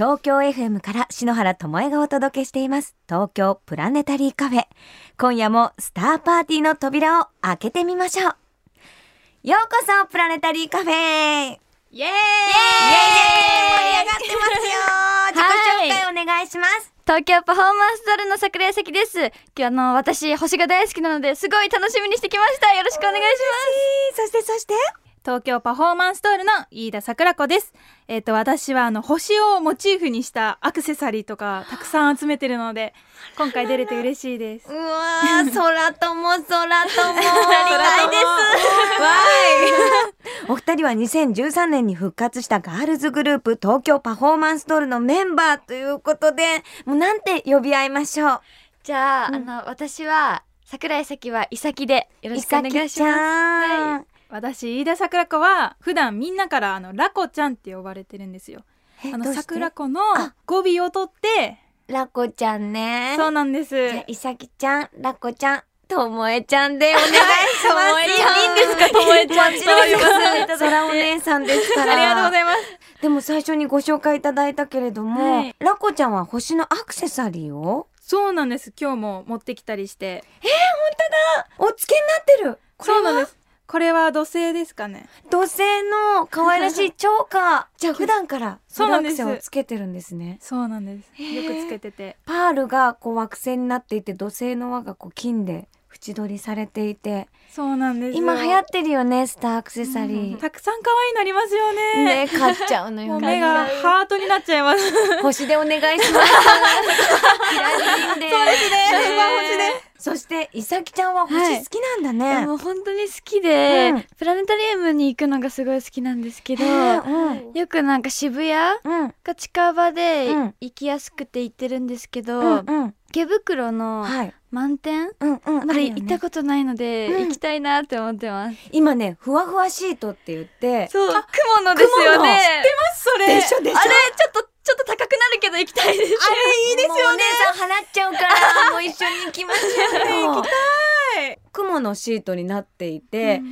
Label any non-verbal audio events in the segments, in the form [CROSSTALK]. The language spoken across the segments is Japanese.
東京 FM から篠原智恵がお届けしています。東京プラネタリーカフェ。今夜もスターパーティーの扉を開けてみましょう。ようこそプラネタリーカフェ。イエーイ！イエーイ！盛り上がってますよ！自己紹介お願いします、東京パフォーマンスドールの桜井咲です。今日あの私星が大好きなのですごい楽しみにしてきました。よろしくお願いしそしてそして？東京パフォーマンストールの飯田桜子です。えっ、と私はあの星をモチーフにしたアクセサリーとかたくさん集めてるので今回出れて嬉しいです。うわー空とも空ともありたいです。お二人は2013年に復活したガールズグループ東京パフォーマンスドールのメンバーということでもうなんて呼び合いましょう。じゃあ、あの私は桜井咲はイサキでよろしくお願いします。ちゃん、私飯田桜子は普段みんなからあのラコちゃんって呼ばれてるんですよ。あの桜子のあ語尾を取ってラコちゃんねそうなんです。じゃあいさきちゃんラコちゃんともえちゃんでお願いしますともえちゃんいいんですか [LAUGHS] ともえちゃんですそらお姉さんですからありがとうございます。でも最初にご紹介いただいたけれども、はいラコちゃんは星のアクセサリーを？そうなんです。今日も持ってきたりして。お付けになってるこれは？そうなんです。これは土星ですかね？土星の可愛らしいチョーカーじゃあ [LAUGHS] 普段からソラアクセをつけてるんですねそうなんです。よくつけてて。パールがこう惑星になっていて土星の輪がこう金で縁取りされていて。そうなんですよ。今流行ってるよねスターアクセサリー、たくさん可愛いのありますよね。ね買っちゃうのよ。目がハートになっちゃいます。星でお願いします。[LAUGHS] そうですね。一番星で。そしていさきちゃんは星好きなんだね、い。やもう本当に好きで、うん。プラネタリウムに行くのがすごい好きなんですけど、うん。よくなんか渋谷うん。が近場でうん。行きやすくて行ってるんですけど、うんうん池袋のはい満点うんうんまだ行ったことないので、うん行きたいなって思ってます。今ねふわふわシートって言ってそう、雲のですよ雲のね。それ。でしょでしょあれちょっとちょっと高くなるけど行きたいです。あれいいですよね。お姉さん払っちゃうからもう一緒に行きましょうよ [LAUGHS] はい雲のシートになっていて、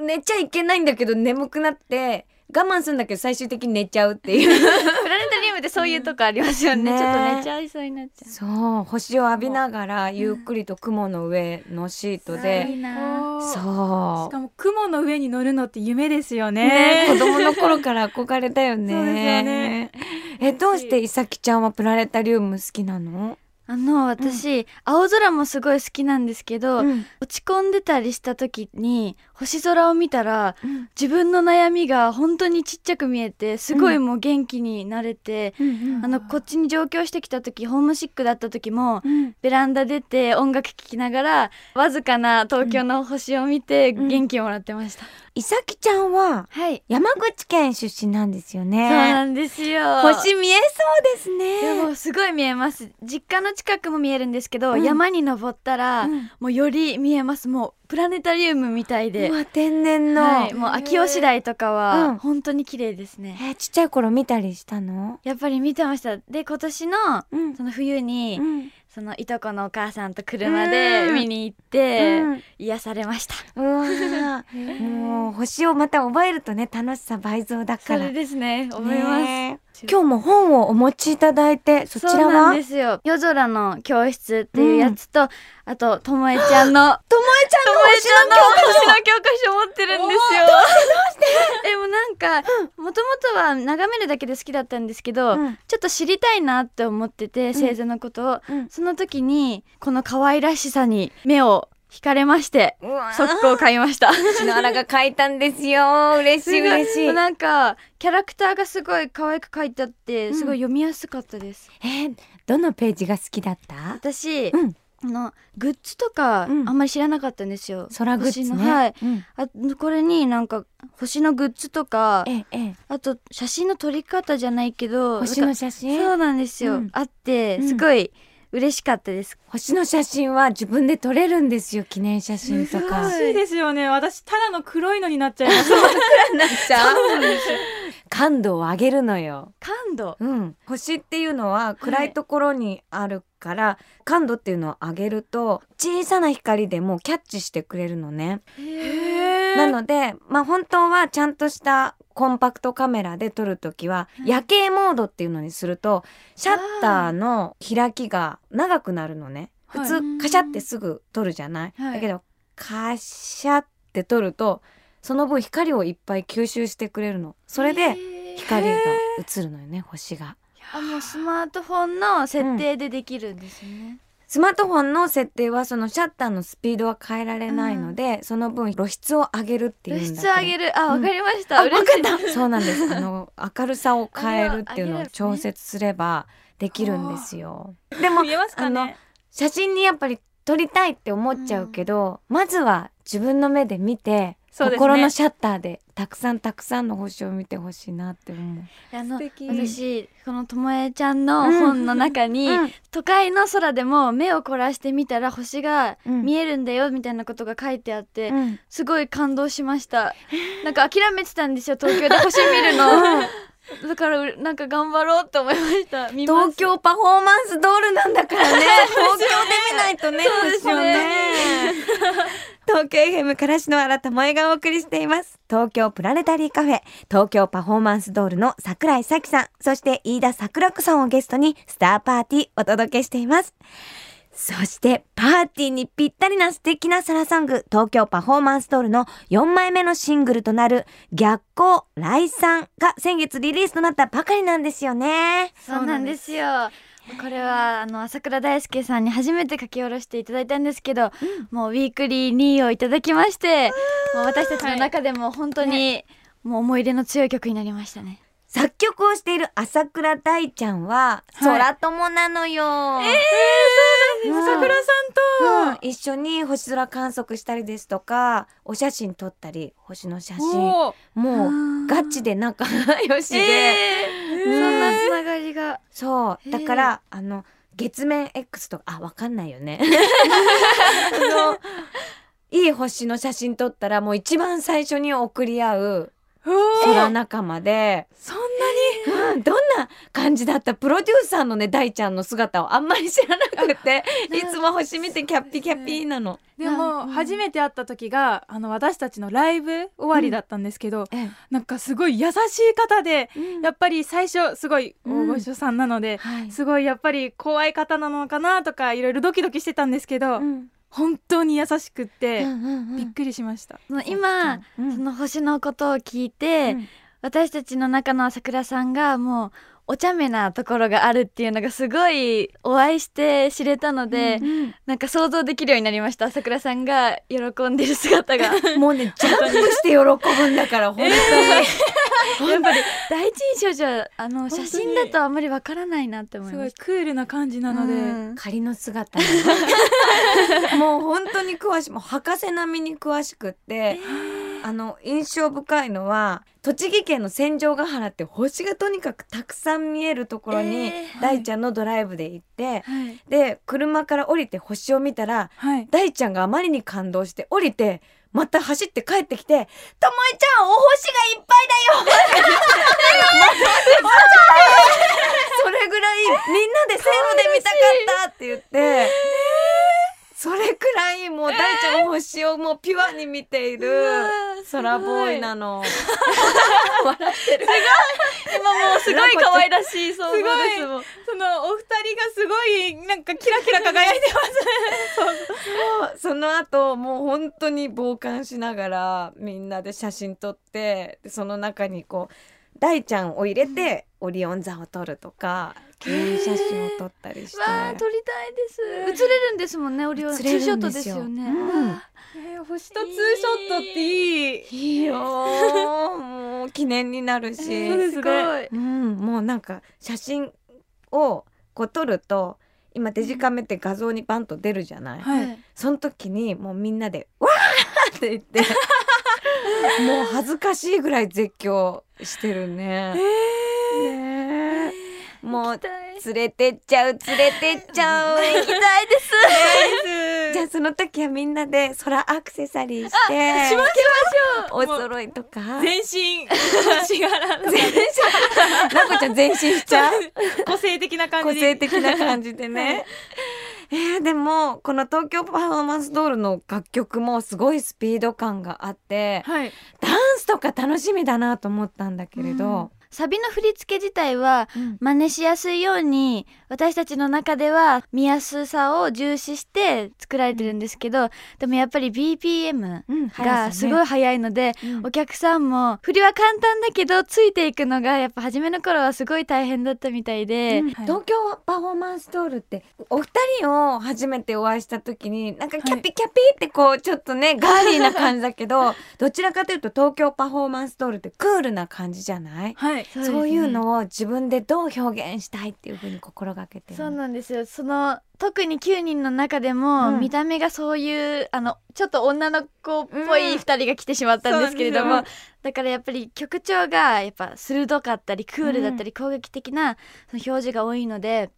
寝ちゃいけないんだけど眠くなって我慢するんだけど最終的に寝ちゃうっていう。[LAUGHS] プラネタリウムってそういうとこありますよね。ね。ちょっと寝ちゃいそうになっちゃう。そう星を浴びながらゆっくりと雲の上のシートで、な。しそかも雲の上に乗るのって夢ですようね。ね子供の頃から憧れたよね。そうですよね。えどうしていさきちゃんはプラネタリウム好きなの、あの私、青空もすごい好きなんですけど、うん。落ち込んでたりした時に星空を見たら自分の悩みが本当にちっちゃく見えてすごいもう元気になれて、あのこっちに上京してきた時ホームシックだった時も、うん。ベランダ出て音楽聴きながらわずかな東京の星を見てん。元気をもらってました、いさきちゃんははい。山口県出身なんですよそうねなんですよ。星見えそうですいやもねうすごい見えます。実家の近くも見えるんですけど、うん。山に登ったら、うん。もうより見えます。もうプラネタリウムみたいで。うわ天然の、はい、もう秋吉台とかうん。は本当に綺麗ですね、えーちっちゃい頃見たりしたの？やっぱり見てました。で今年のうん。その冬に、うん。そのいとこのお母さんと車で見に行って、うん。癒されました。うわー。[LAUGHS] もう星をまた覚えるとね楽しさ倍増だから。それですね。思います、ね今日も本をお持ちいただいてそちらは？ですよ。夜空の教室っていうやつと、あとともえちゃんのともえちゃんの星の教科書持ってるんですよ。[LAUGHS] でもなんかもともとは眺めるだけで好きだったんですけど、うん。ちょっと知りたいなって思ってて星座のことを、うん。その時にこの可愛らしさに目を惹かれまして速攻買いました。篠原が書いたんですよ。嬉しい嬉しい。なんかキャラクターがすごい可愛く書いてあってうん。すごい読みやすかったです。えーどのページが好きだった？私、うん。あのグッズとかあうん。んまり知らなかったんですよ。空グッズ星のねはい。うん。あこれになんか星のグッズとかええええ。あと写真の撮り方じゃないけど星の写真？そうなんですよ、うん。あってうん。すごい嬉しかったです、星の写真は自分で撮れるんですよ。記念写真とか。難しいですよね。私ただの黒いのになっちゃいます。なっちゃう。感度を上げるのよ。感度？うん、星っていうのは暗いところにあるから、感度っていうのを上げると小さな光でもキャッチしてくれるのね。へー。なのでまあ本当はちゃんとしたコンパクトカメラで撮るときは夜景モードっていうのにするとシャッターの開きが長くなるのね。普はい。通カシャってすぐ撮るじゃない、はい。だけどカシャって撮るとその分光をいっぱい吸収してくれるの。それで光が映るのよね星が。あもうスマートフォンの設定でできるんですね、スマートフォンの設定はそのシャッターのスピードは変えられないので、その分露出を上げるっていうんだ露出上げる。あわかりました、あ、嬉しいわかった。そうなんです。あの明るさを変えるっていうのを調節すればできるんですよ。でも見えますかあのね写真にやっぱり撮りたいって思っちゃうけど、まずは自分の目で見て、ね。心のシャッターでたくさんたくさんの星を見てほしいなって思う。あの私このともえちゃんの本の中に、うん都会の空でも目を凝らしてみたら星がうん見えるんだよみたいなことが書いてあって、うん。すごい感動しました。なんか諦めてたんですよ東京で。星見るの。[LAUGHS] だからうなんか頑張ろうって思いました。東京パフォーマンスドールなんだからね。[LAUGHS] 東京で見ないとね。そうですよね東京 FM からしの新た萌えがお送りしています。東京プラネタリーカフェ、東京パフォーマンスドールの桜井咲さん、そして飯田桜子さんをゲストにスターパーティーお届けしています。そして、パーティーにぴったりな素敵なサラソング、東京パフォーマンスドールの4枚目のシングルとなる、逆光来産が先月リリースとなったばかりなんですよね。そうなんですよこれはあの朝倉大輔さんに初めて書き下ろしていただいたんですけど、もうウィークリー2位をいただきましてもう私たちの中でも本当にもう思い入れの強い曲になりましたね。作曲をしている朝倉大ちゃんは、はい。空友なのよ。えうん桜さんと、一緒に星空観測したりですとかお写真撮ったり星の写真。もうー。ガチで仲良しで、えー。そんなつながりが。そう。だからあの月面 X とかあわかんないよね。[LAUGHS] あのいい星の写真撮ったらもう一番最初に送り合う空仲間で、そんなうん、どんな感じだったプロデューサーのね大ちゃんの姿をあんまり知らなくて。いつも星見てキャッピキャッピなの。にでも初めて会った時があの私たちのライブ終わりだったんですけど、えなんかすごい優しい方でえやっぱり最初すごい大御所さんなので、はい。すごいやっぱり怖い方なのかなとかいろいろドキドキしてたんですけど、うん本当に優しくって、うんうんうん。びっくりしました。その今、うん。その星のことを聞いて、うん。私たちの中の朝倉さんがもうお茶目なところがあるっていうのがすごいお会いして知れたので、うんなんか想像できるようになりました。朝倉さんが喜んでる姿が。[LAUGHS] もうねジャンプして喜ぶんだから本当に、[LAUGHS] やっぱり第一印象じゃあの写真だとあんまりわからないなって思いすごいましたクールな感じなので、うん。仮の姿 [LAUGHS] もう本当に詳しいもう博士並みに詳しくって、あの印象深いのは栃木県の千丈ヶ原って星がとにかくたくさん見えるところに、えー。大ちゃんのドライブで行って、はい。で車から降りて星を見たらはい、大ちゃんがあまりに感動して降りてまた走って帰ってきて「ともえちゃんお星がいっぱいだよ! [LAUGHS]」それぐらいみんなでせーので見たかったって言って。それくらいもう大ちゃん星をもうピュアに見ている空ボーイなの。笑ってる。今もうすごい可愛らしい想像ですもんそのお二人がすごいなんかキラキラ輝いてます。そ [LAUGHS] の後もう本当に傍観しながらみんなで写真撮ってでその中にこう大ちゃんを入れてオリオン座を撮るとか記念写真を撮ったりして。わあ撮りたいです。映れるんですもんねオリオン映れるんツーショットでよですすよ。ね、うん。わえー星とツーショットっていい。いいよー。もう記念になるし、そうですね。すごい。うん、もうなんか写真をこう撮ると今デジカメって画像にバンと出るじゃない、はい。その時にもうみんなで「わー!」って言って [LAUGHS] もう恥ずかしいぐらい絶叫してるね。ねえ。もう連れてっちゃう連れてっちゃう。行きたいです。じゃあその時はみんなで空アクセサリーしてしましお揃いとか。全身星柄の。全身。なこちゃん全身しちゃう。[LAUGHS] 個性的な感じ個性的な感じでね。えー、でもこの東京パフォーマンスドールの楽曲もすごいスピード感があってはい。ダンスとか楽しみだなと思ったんだけれど、サビの振り付け自体はうん。真似しやすいように私たちの中では見やすさを重視して作られてるんですけどでもやっぱり BPM うんがすごい速いので、うん。お客さんも振りは簡単だけどついていくのがやっぱ初めの頃はすごい大変だったみたいで、うん。はい。東京パフォーマンスドールってお二人を初めてお会いした時になんかキャピキャピってこうちょっとねガーリーな感じだけど [LAUGHS] どちらかというと東京パフォーマンスドールってクールな感じじゃない？はいそうね。そういうのを自分でどう表現したいっていうふうに心がけてるそうなんですよ。その特に9人の中でも、うん。見た目がそういうあのちょっと女の子っぽいうん。2人が来てしまったんですけれども、そうなんだからやっぱり曲調がやっぱ鋭かったりクールだったり攻撃的なその表示が多いので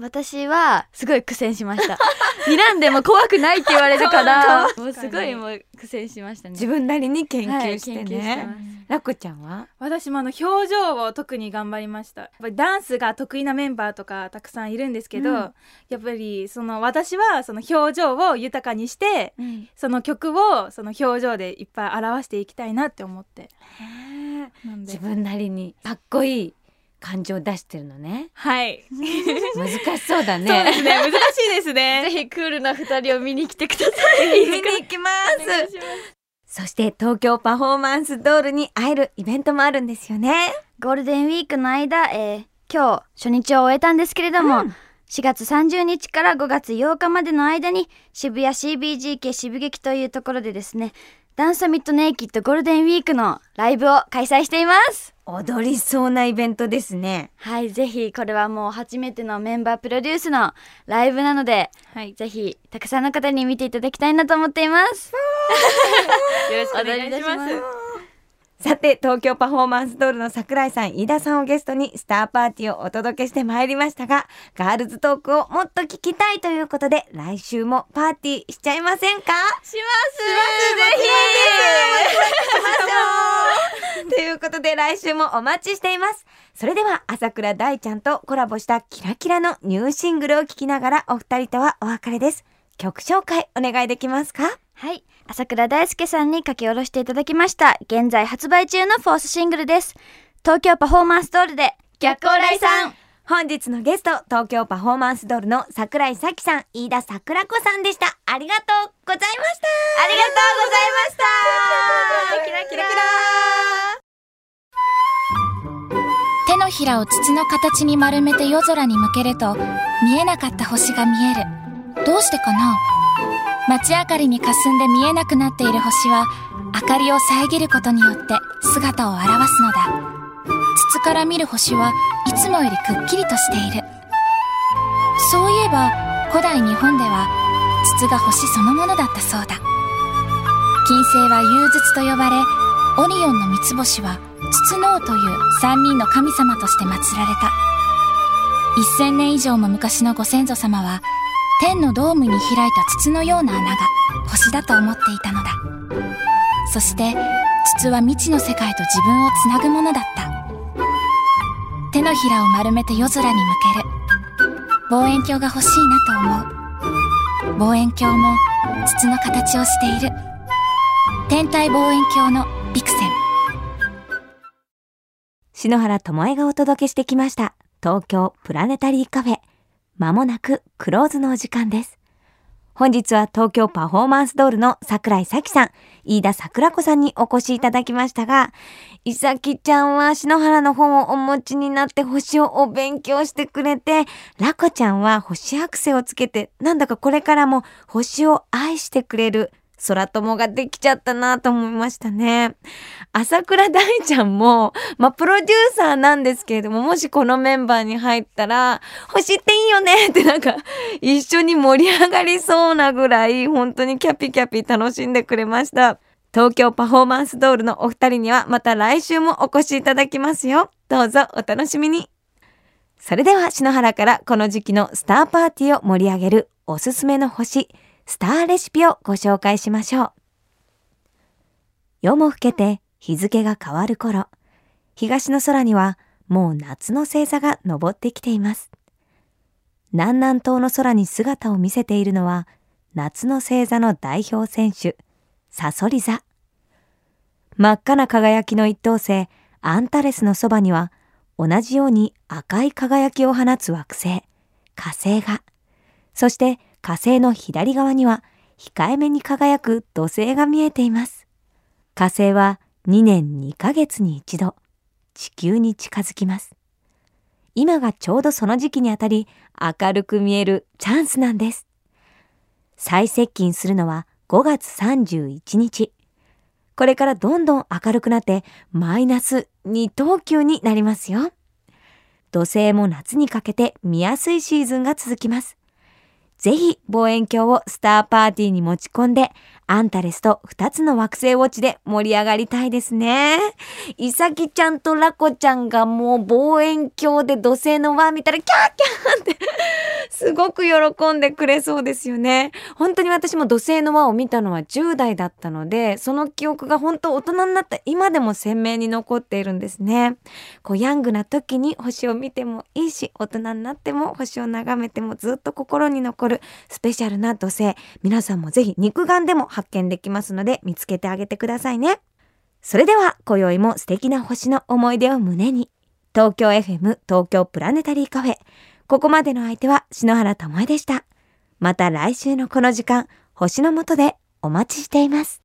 私はすごい苦戦しました。[LAUGHS] 睨んでも怖くないって言われるから [LAUGHS] もうすごいもう苦戦しましたね。自分なりに研はい究してねラコちゃんは？私もあの表情を特に頑張りました。やっぱりダンスが得意なメンバーとかたくさんいるんですけど、うん。やっぱりその私はその表情を豊かにしてうん。その曲をその表情でいっぱい表していきたいなって思って。自分なりにかっこいい感情を出してるのね。はい、難しそうだそうでねすね。難しいです [LAUGHS] ぜねひクールな2人を見に来てください。見に行きます。お願いします。そして東京パフォーマンスドールに会えるイベントもあるんですよね。ゴールデンウィークの間、えー今日初日を終えたんですけれども、うん。4月30日から5月8日までの間に渋谷 CBG 系渋劇というところでですねダンサミットネイキッドゴールデンウィークのライブを開催しています。踊りそうなイベントですね。はいぜひこれはもう初めてのメンバープロデュースのライブなのではい。ぜひたくさんの方に見ていただきたいなと思っています。[LAUGHS] よろしくお願いしますさて東京パフォーマンスドールの桜井さん飯田さんをゲストにスターパーティーをお届けしてまいりましたがガールズトークをもっと聞きたいということで来週もパーティーしちゃいませんか？します。ぜひ。ということで来週もお待ちしています。それでは朝倉大ちゃんとコラボしたキラキラのニューシングルを聴きながらお二人とはお別れです。曲紹介お願いできますか？はい。朝倉大輔さんに書き下ろしていただきました。現在発売中のフォースシングルです。東京パフォーマンスドールで逆光来さん。本日のゲスト東京パフォーマンスドールの桜井咲さん飯田桜子さんでしたありがとうございましたありがとうございました。キラキラキラ手のひらを筒の形に丸めて夜空に向けると見えなかった星が見えるどうしてかな？街明かりに霞んで見えなくなっている星は明かりを遮ることによって姿を現すのだ。筒から見る星はいつもよりくっきりとしている。そういえば古代日本では筒が星そのものだったそうだ。金星は融筒と呼ばれオリオンの三つ星は筒の王という三人の神様として祀られた。1000年以上も昔のご先祖様は天のドームに開いた筒のような穴が星だと思っていたのだ。そして筒は未知の世界と自分をつなぐものだった。手のひらを丸めて夜空に向ける。望遠鏡が欲しいなと思う。望遠鏡も筒の形をしている。天体望遠鏡のビクセン。篠原智恵がお届けしてきました。東京プラネタリーカフェ。まもなくクローズのお時間です。本日は東京パフォーマンスドールの桜井咲さん、飯田桜子さんにお越しいただきましたが、いさきちゃんは篠原の本をお持ちになって星をお勉強してくれて、ラコちゃんは星アクセをつけて、なんだかこれからも星を愛してくれる空友ができちゃったなと思いましたね。朝倉大ちゃんも、まあ、プロデューサーなんですけれども、もしこのメンバーに入ったら、星っていいよねってなんか、一緒に盛り上がりそうなぐらい、本当にキャピキャピ楽しんでくれました。東京パフォーマンスドールのお二人にはまた来週もお越しいただきますよ。どうぞお楽しみに。それでは篠原からこの時期のスターパーティーを盛り上げるおすすめの星、スターレシピをご紹介しましょう。夜も更けて日付が変わる頃、東の空にはもう夏の星座が昇ってきています。南南東の空に姿を見せているのは、夏の星座の代表選手、サソリ座。真っ赤な輝きの一等星、アンタレスのそばには、同じように赤い輝きを放つ惑星、火星が。そして火星の左側には、控えめに輝く土星が見えています。火星は2年2ヶ月に一度、地球に近づきます。今がちょうどその時期にあたり、明るく見えるチャンスなんです。最接近するのは5月31日。これからどんどん明るくなって、マイナス2等級になりますよ。土星も夏にかけて見やすいシーズンが続きます。ぜひ望遠鏡をスターパーティーに持ち込んで、アンタレスと2つの惑星ウォッチで盛り上がりたいですね。イサキちゃんとラコちゃんがもう望遠鏡で土星の輪見たらキャーキャーってすごく喜んでくれそうですよね。本当に私も土星の輪を見たのは10代だったので、その記憶が本当大人になった今でも鮮明に残っているんですね。こうヤングな時に星を見てもいいし、大人になっても星を眺めてもずっと心に残るスペシャルな土星。皆さんもぜひ肉眼でも発見できますので見つけてあげてくださいね。それでは今宵も素敵な星の思い出を胸に。東京 FM 東京プラネタリーカフェ。ここまでの相手は篠原智恵でした。また来週のこの時間、星の下でお待ちしています。